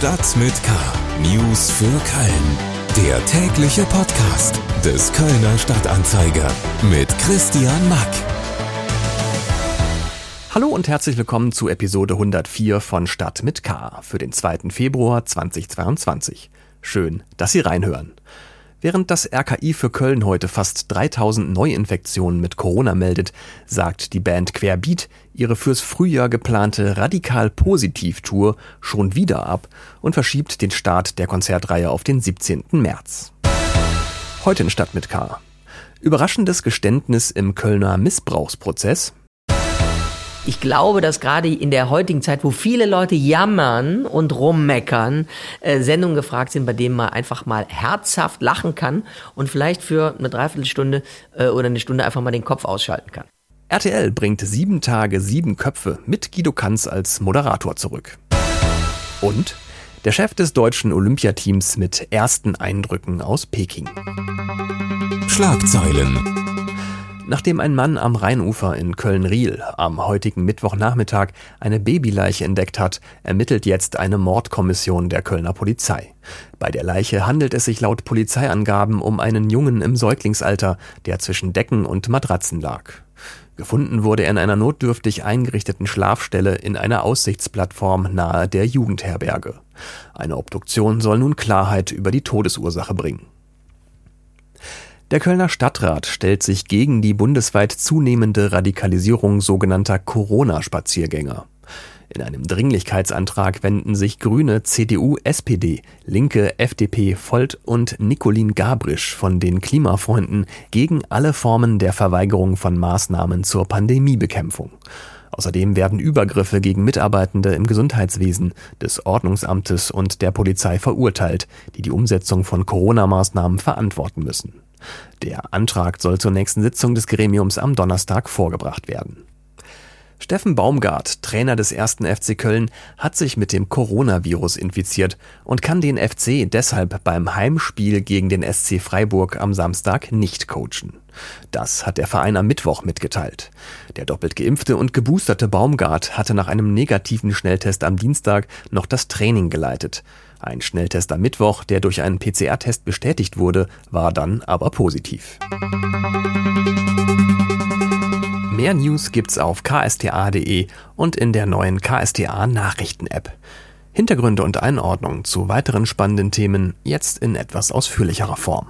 Stadt mit K. News für Köln. Der tägliche Podcast des Kölner Stadtanzeiger mit Christian Mack. Hallo und herzlich willkommen zu Episode 104 von Stadt mit K für den 2. Februar 2022. Schön, dass Sie reinhören. Während das RKI für Köln heute fast 3000 Neuinfektionen mit Corona meldet, sagt die Band Querbeat ihre fürs Frühjahr geplante Radikal-Positiv-Tour schon wieder ab und verschiebt den Start der Konzertreihe auf den 17. März. Heute in Stadt mit K. Überraschendes Geständnis im Kölner Missbrauchsprozess, ich glaube, dass gerade in der heutigen Zeit, wo viele Leute jammern und rummeckern, äh, Sendungen gefragt sind, bei denen man einfach mal herzhaft lachen kann und vielleicht für eine Dreiviertelstunde äh, oder eine Stunde einfach mal den Kopf ausschalten kann. RTL bringt sieben Tage sieben Köpfe mit Guido Kanz als Moderator zurück. Und der Chef des deutschen Olympiateams mit ersten Eindrücken aus Peking. Schlagzeilen Nachdem ein Mann am Rheinufer in Köln-Riel am heutigen Mittwochnachmittag eine Babyleiche entdeckt hat, ermittelt jetzt eine Mordkommission der Kölner Polizei. Bei der Leiche handelt es sich laut Polizeiangaben um einen Jungen im Säuglingsalter, der zwischen Decken und Matratzen lag. Gefunden wurde er in einer notdürftig eingerichteten Schlafstelle in einer Aussichtsplattform nahe der Jugendherberge. Eine Obduktion soll nun Klarheit über die Todesursache bringen. Der Kölner Stadtrat stellt sich gegen die bundesweit zunehmende Radikalisierung sogenannter Corona-Spaziergänger. In einem Dringlichkeitsantrag wenden sich Grüne, CDU, SPD, Linke, FDP, Volt und Nicolin Gabrisch von den Klimafreunden gegen alle Formen der Verweigerung von Maßnahmen zur Pandemiebekämpfung. Außerdem werden Übergriffe gegen Mitarbeitende im Gesundheitswesen, des Ordnungsamtes und der Polizei verurteilt, die die Umsetzung von Corona-Maßnahmen verantworten müssen. Der Antrag soll zur nächsten Sitzung des Gremiums am Donnerstag vorgebracht werden. Steffen Baumgart, Trainer des ersten FC Köln, hat sich mit dem Coronavirus infiziert und kann den FC deshalb beim Heimspiel gegen den SC Freiburg am Samstag nicht coachen. Das hat der Verein am Mittwoch mitgeteilt. Der doppelt geimpfte und geboosterte Baumgart hatte nach einem negativen Schnelltest am Dienstag noch das Training geleitet. Ein Schnelltest am Mittwoch, der durch einen PCR-Test bestätigt wurde, war dann aber positiv. Mehr News gibt's auf ksta.de und in der neuen KSTA Nachrichten-App. Hintergründe und Einordnung zu weiteren spannenden Themen jetzt in etwas ausführlicherer Form.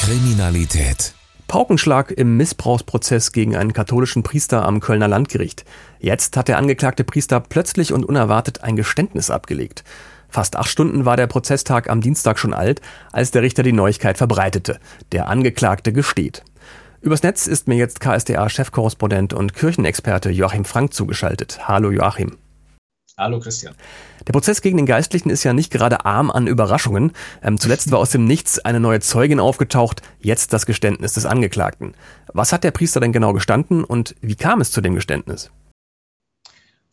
Kriminalität. Paukenschlag im Missbrauchsprozess gegen einen katholischen Priester am Kölner Landgericht. Jetzt hat der angeklagte Priester plötzlich und unerwartet ein Geständnis abgelegt. Fast acht Stunden war der Prozesstag am Dienstag schon alt, als der Richter die Neuigkeit verbreitete. Der Angeklagte gesteht. Übers Netz ist mir jetzt KSDA-Chefkorrespondent und Kirchenexperte Joachim Frank zugeschaltet. Hallo Joachim. Hallo Christian. Der Prozess gegen den Geistlichen ist ja nicht gerade arm an Überraschungen. Ähm, zuletzt war aus dem Nichts eine neue Zeugin aufgetaucht, jetzt das Geständnis des Angeklagten. Was hat der Priester denn genau gestanden und wie kam es zu dem Geständnis?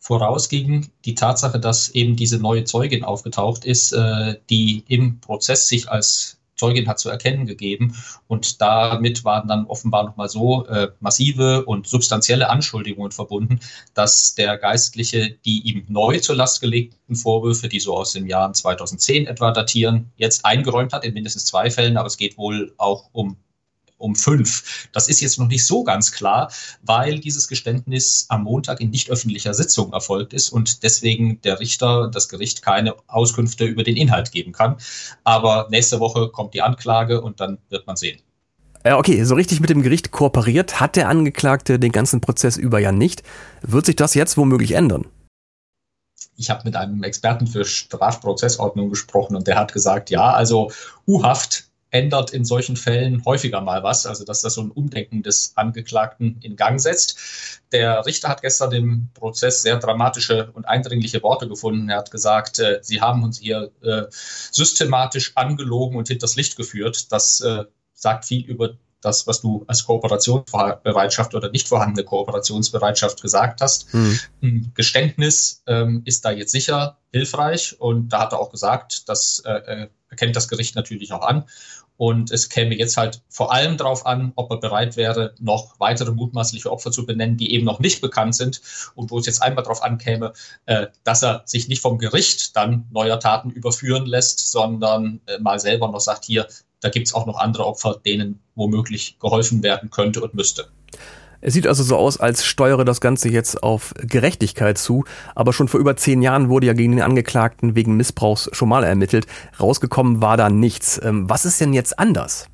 Vorausging die Tatsache, dass eben diese neue Zeugin aufgetaucht ist, äh, die im Prozess sich als Zeugin hat zu erkennen gegeben. Und damit waren dann offenbar nochmal so äh, massive und substanzielle Anschuldigungen verbunden, dass der Geistliche die ihm neu zur Last gelegten Vorwürfe, die so aus den Jahren 2010 etwa datieren, jetzt eingeräumt hat in mindestens zwei Fällen. Aber es geht wohl auch um um fünf. Das ist jetzt noch nicht so ganz klar, weil dieses Geständnis am Montag in nicht öffentlicher Sitzung erfolgt ist und deswegen der Richter, das Gericht keine Auskünfte über den Inhalt geben kann. Aber nächste Woche kommt die Anklage und dann wird man sehen. Ja, okay, so richtig mit dem Gericht kooperiert hat der Angeklagte den ganzen Prozess über ja nicht. Wird sich das jetzt womöglich ändern? ich habe mit einem Experten für Strafprozessordnung gesprochen und der hat gesagt, ja, also U-Haft ändert in solchen Fällen häufiger mal was, also dass das so ein Umdenken des Angeklagten in Gang setzt. Der Richter hat gestern im Prozess sehr dramatische und eindringliche Worte gefunden. Er hat gesagt, äh, Sie haben uns hier äh, systematisch angelogen und hinters Licht geführt. Das äh, sagt viel über das, was du als Kooperationsbereitschaft oder nicht vorhandene Kooperationsbereitschaft gesagt hast. Mhm. Ein Geständnis ähm, ist da jetzt sicher hilfreich und da hat er auch gesagt, das äh, erkennt das Gericht natürlich auch an Und es käme jetzt halt vor allem darauf an, ob er bereit wäre, noch weitere mutmaßliche Opfer zu benennen, die eben noch nicht bekannt sind und wo es jetzt einmal darauf ankäme, äh, dass er sich nicht vom Gericht dann neuer Taten überführen lässt, sondern äh, mal selber noch sagt, hier, da gibt es auch noch andere Opfer, denen womöglich geholfen werden könnte und müsste. Es sieht also so aus, als steuere das Ganze jetzt auf Gerechtigkeit zu, aber schon vor über zehn Jahren wurde ja gegen den Angeklagten wegen Missbrauchs schon mal ermittelt. Rausgekommen war da nichts. Ähm, was ist denn jetzt anders?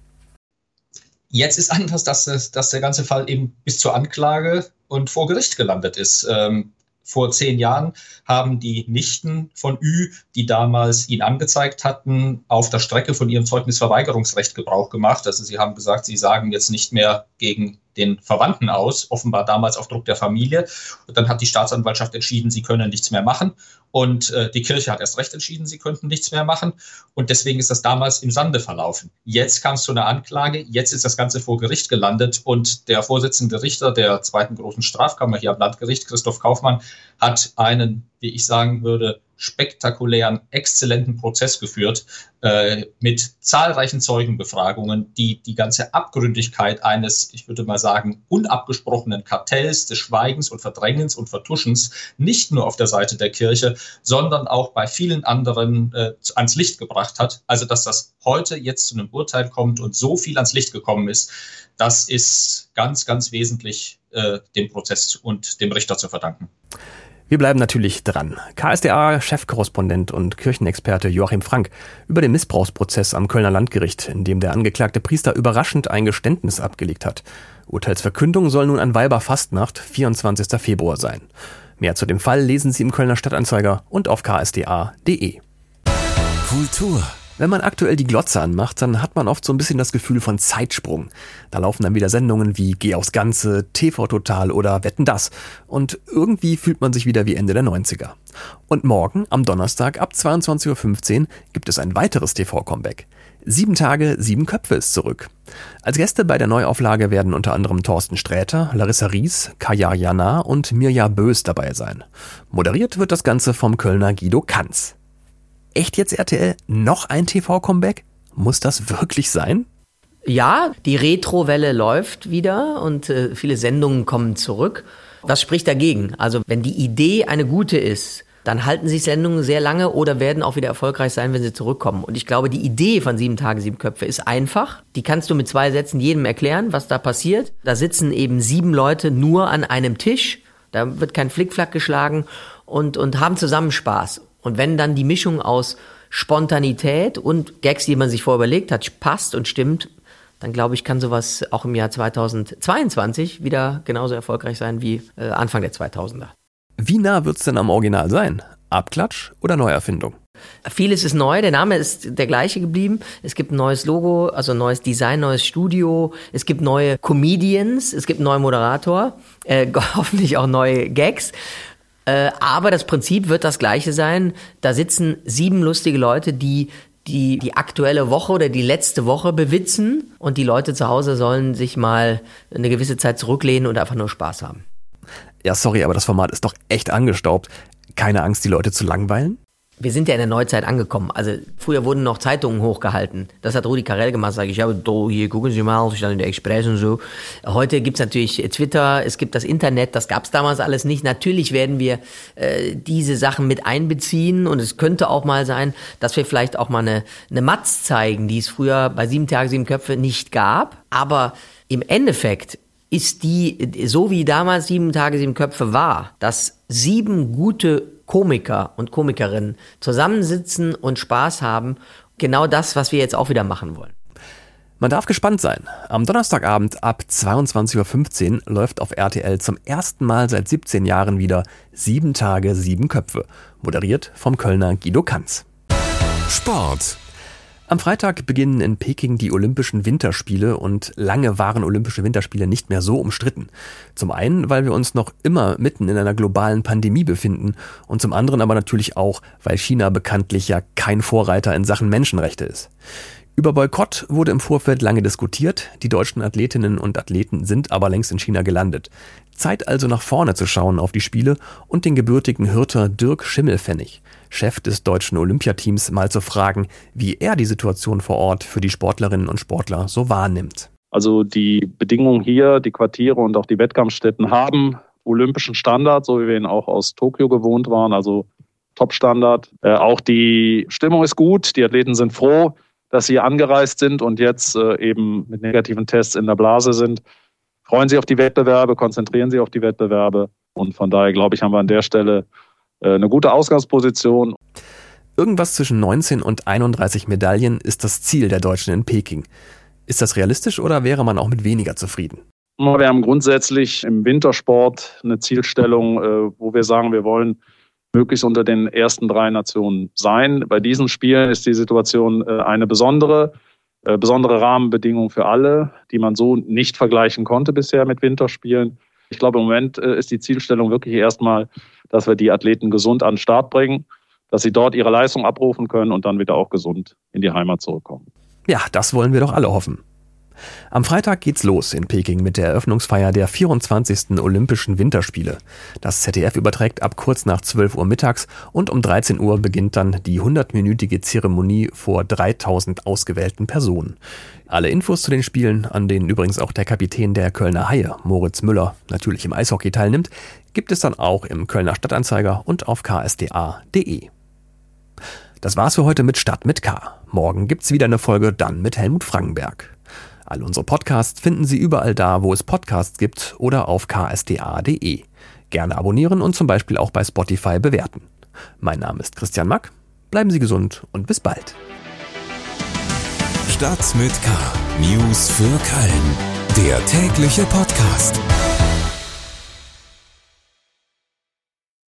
Jetzt ist anders, dass, dass der ganze Fall eben bis zur Anklage und vor Gericht gelandet ist. Ähm, vor zehn Jahren haben die Nichten von Ü, die damals ihn angezeigt hatten, auf der Strecke von ihrem Zeugnisverweigerungsrecht Gebrauch gemacht. Also sie haben gesagt, sie sagen jetzt nicht mehr gegen den Verwandten aus, offenbar damals auf Druck der Familie. Und dann hat die Staatsanwaltschaft entschieden, sie können nichts mehr machen. Und äh, die Kirche hat erst recht entschieden, sie könnten nichts mehr machen. Und deswegen ist das damals im Sande verlaufen. Jetzt kam es zu einer Anklage, jetzt ist das Ganze vor Gericht gelandet und der Vorsitzende Richter der zweiten großen Strafkammer hier am Landgericht, Christoph Kaufmann, hat einen, wie ich sagen würde, spektakulären, exzellenten Prozess geführt äh, mit zahlreichen Zeugenbefragungen, die die ganze Abgründigkeit eines, ich würde mal sagen, unabgesprochenen Kartells des Schweigens und Verdrängens und Vertuschens nicht nur auf der Seite der Kirche, sondern auch bei vielen anderen äh, ans Licht gebracht hat. Also, dass das heute jetzt zu einem Urteil kommt und so viel ans Licht gekommen ist, das ist ganz, ganz wesentlich äh, dem Prozess und dem Richter zu verdanken. Wir bleiben natürlich dran. KSDA-Chefkorrespondent und Kirchenexperte Joachim Frank über den Missbrauchsprozess am Kölner Landgericht, in dem der angeklagte Priester überraschend ein Geständnis abgelegt hat. Urteilsverkündung soll nun an Weiberfastnacht, 24. Februar sein. Mehr zu dem Fall lesen Sie im Kölner Stadtanzeiger und auf ksda.de. Kultur wenn man aktuell die Glotze anmacht, dann hat man oft so ein bisschen das Gefühl von Zeitsprung. Da laufen dann wieder Sendungen wie Geh aufs Ganze, TV Total oder Wetten das. Und irgendwie fühlt man sich wieder wie Ende der 90er. Und morgen, am Donnerstag ab 22.15 Uhr, gibt es ein weiteres TV-Comeback. Sieben Tage, sieben Köpfe ist zurück. Als Gäste bei der Neuauflage werden unter anderem Thorsten Sträter, Larissa Ries, Kaya Jana und Mirja Bös dabei sein. Moderiert wird das Ganze vom Kölner Guido Kanz. Echt jetzt RTL? Noch ein TV-Comeback? Muss das wirklich sein? Ja, die Retrowelle läuft wieder und äh, viele Sendungen kommen zurück. Was spricht dagegen? Also wenn die Idee eine gute ist, dann halten sich Sendungen sehr lange oder werden auch wieder erfolgreich sein, wenn sie zurückkommen. Und ich glaube, die Idee von Sieben Tage, Sieben Köpfe ist einfach. Die kannst du mit zwei Sätzen jedem erklären, was da passiert. Da sitzen eben sieben Leute nur an einem Tisch. Da wird kein Flickflack geschlagen und, und haben zusammen Spaß. Und wenn dann die Mischung aus Spontanität und Gags, die man sich vorher überlegt hat, passt und stimmt, dann glaube ich, kann sowas auch im Jahr 2022 wieder genauso erfolgreich sein wie äh, Anfang der 2000er. Wie nah wird es denn am Original sein? Abklatsch oder Neuerfindung? Vieles ist neu, der Name ist der gleiche geblieben. Es gibt ein neues Logo, also neues Design, neues Studio. Es gibt neue Comedians, es gibt einen neuen Moderator, äh, hoffentlich auch neue Gags. Äh, aber das Prinzip wird das gleiche sein. Da sitzen sieben lustige Leute, die die die aktuelle Woche oder die letzte Woche bewitzen und die Leute zu Hause sollen sich mal eine gewisse Zeit zurücklehnen und einfach nur Spaß haben. Ja, sorry, aber das Format ist doch echt angestaubt. Keine Angst, die Leute zu langweilen? Wir sind ja in der Neuzeit angekommen. Also früher wurden noch Zeitungen hochgehalten. Das hat Rudi Carell gemacht. Sag ich, ja, hier gucken Sie mal, ich stand in der Express und so. Heute gibt's natürlich Twitter, es gibt das Internet, das gab's damals alles nicht. Natürlich werden wir äh, diese Sachen mit einbeziehen und es könnte auch mal sein, dass wir vielleicht auch mal eine, eine Matz zeigen, die es früher bei Sieben Tage, Sieben Köpfe nicht gab. Aber im Endeffekt ist die, so wie damals Sieben Tage, Sieben Köpfe war, dass sieben gute Komiker und Komikerinnen zusammensitzen und Spaß haben. Genau das, was wir jetzt auch wieder machen wollen. Man darf gespannt sein. Am Donnerstagabend ab 22.15 Uhr läuft auf RTL zum ersten Mal seit 17 Jahren wieder Sieben Tage, Sieben Köpfe. Moderiert vom Kölner Guido Kanz. Sport. Am Freitag beginnen in Peking die Olympischen Winterspiele und lange waren Olympische Winterspiele nicht mehr so umstritten. Zum einen, weil wir uns noch immer mitten in einer globalen Pandemie befinden und zum anderen aber natürlich auch, weil China bekanntlich ja kein Vorreiter in Sachen Menschenrechte ist. Über Boykott wurde im Vorfeld lange diskutiert, die deutschen Athletinnen und Athleten sind aber längst in China gelandet. Zeit also nach vorne zu schauen auf die Spiele und den gebürtigen Hürter Dirk Schimmelfennig, Chef des deutschen Olympiateams, mal zu fragen, wie er die Situation vor Ort für die Sportlerinnen und Sportler so wahrnimmt. Also die Bedingungen hier, die Quartiere und auch die Wettkampfstätten haben olympischen Standard, so wie wir ihn auch aus Tokio gewohnt waren, also Top-Standard. Äh, auch die Stimmung ist gut, die Athleten sind froh dass sie angereist sind und jetzt äh, eben mit negativen Tests in der Blase sind. Freuen Sie auf die Wettbewerbe, konzentrieren Sie auf die Wettbewerbe. Und von daher, glaube ich, haben wir an der Stelle äh, eine gute Ausgangsposition. Irgendwas zwischen 19 und 31 Medaillen ist das Ziel der Deutschen in Peking. Ist das realistisch oder wäre man auch mit weniger zufrieden? Wir haben grundsätzlich im Wintersport eine Zielstellung, äh, wo wir sagen, wir wollen möglichst unter den ersten drei Nationen sein. Bei diesen Spielen ist die Situation äh, eine besondere, äh, besondere Rahmenbedingung für alle, die man so nicht vergleichen konnte bisher mit Winterspielen. Ich glaube, im Moment äh, ist die Zielstellung wirklich erstmal, dass wir die Athleten gesund an den Start bringen, dass sie dort ihre Leistung abrufen können und dann wieder auch gesund in die Heimat zurückkommen. Ja, das wollen wir doch alle hoffen. Am Freitag geht's los in Peking mit der Eröffnungsfeier der 24. Olympischen Winterspiele. Das ZDF überträgt ab kurz nach 12 Uhr mittags und um 13 Uhr beginnt dann die 100-minütige Zeremonie vor 3000 ausgewählten Personen. Alle Infos zu den Spielen, an denen übrigens auch der Kapitän der Kölner Haie, Moritz Müller, natürlich im Eishockey teilnimmt, gibt es dann auch im Kölner Stadtanzeiger und auf ksda.de. Das war's für heute mit Stadt mit K. Morgen gibt's wieder eine Folge, dann mit Helmut Frankenberg. All unsere Podcasts finden Sie überall da, wo es Podcasts gibt oder auf ksda.de. Gerne abonnieren und zum Beispiel auch bei Spotify bewerten. Mein Name ist Christian Mack. Bleiben Sie gesund und bis bald. Stadt mit K. News für Köln. Der tägliche Podcast.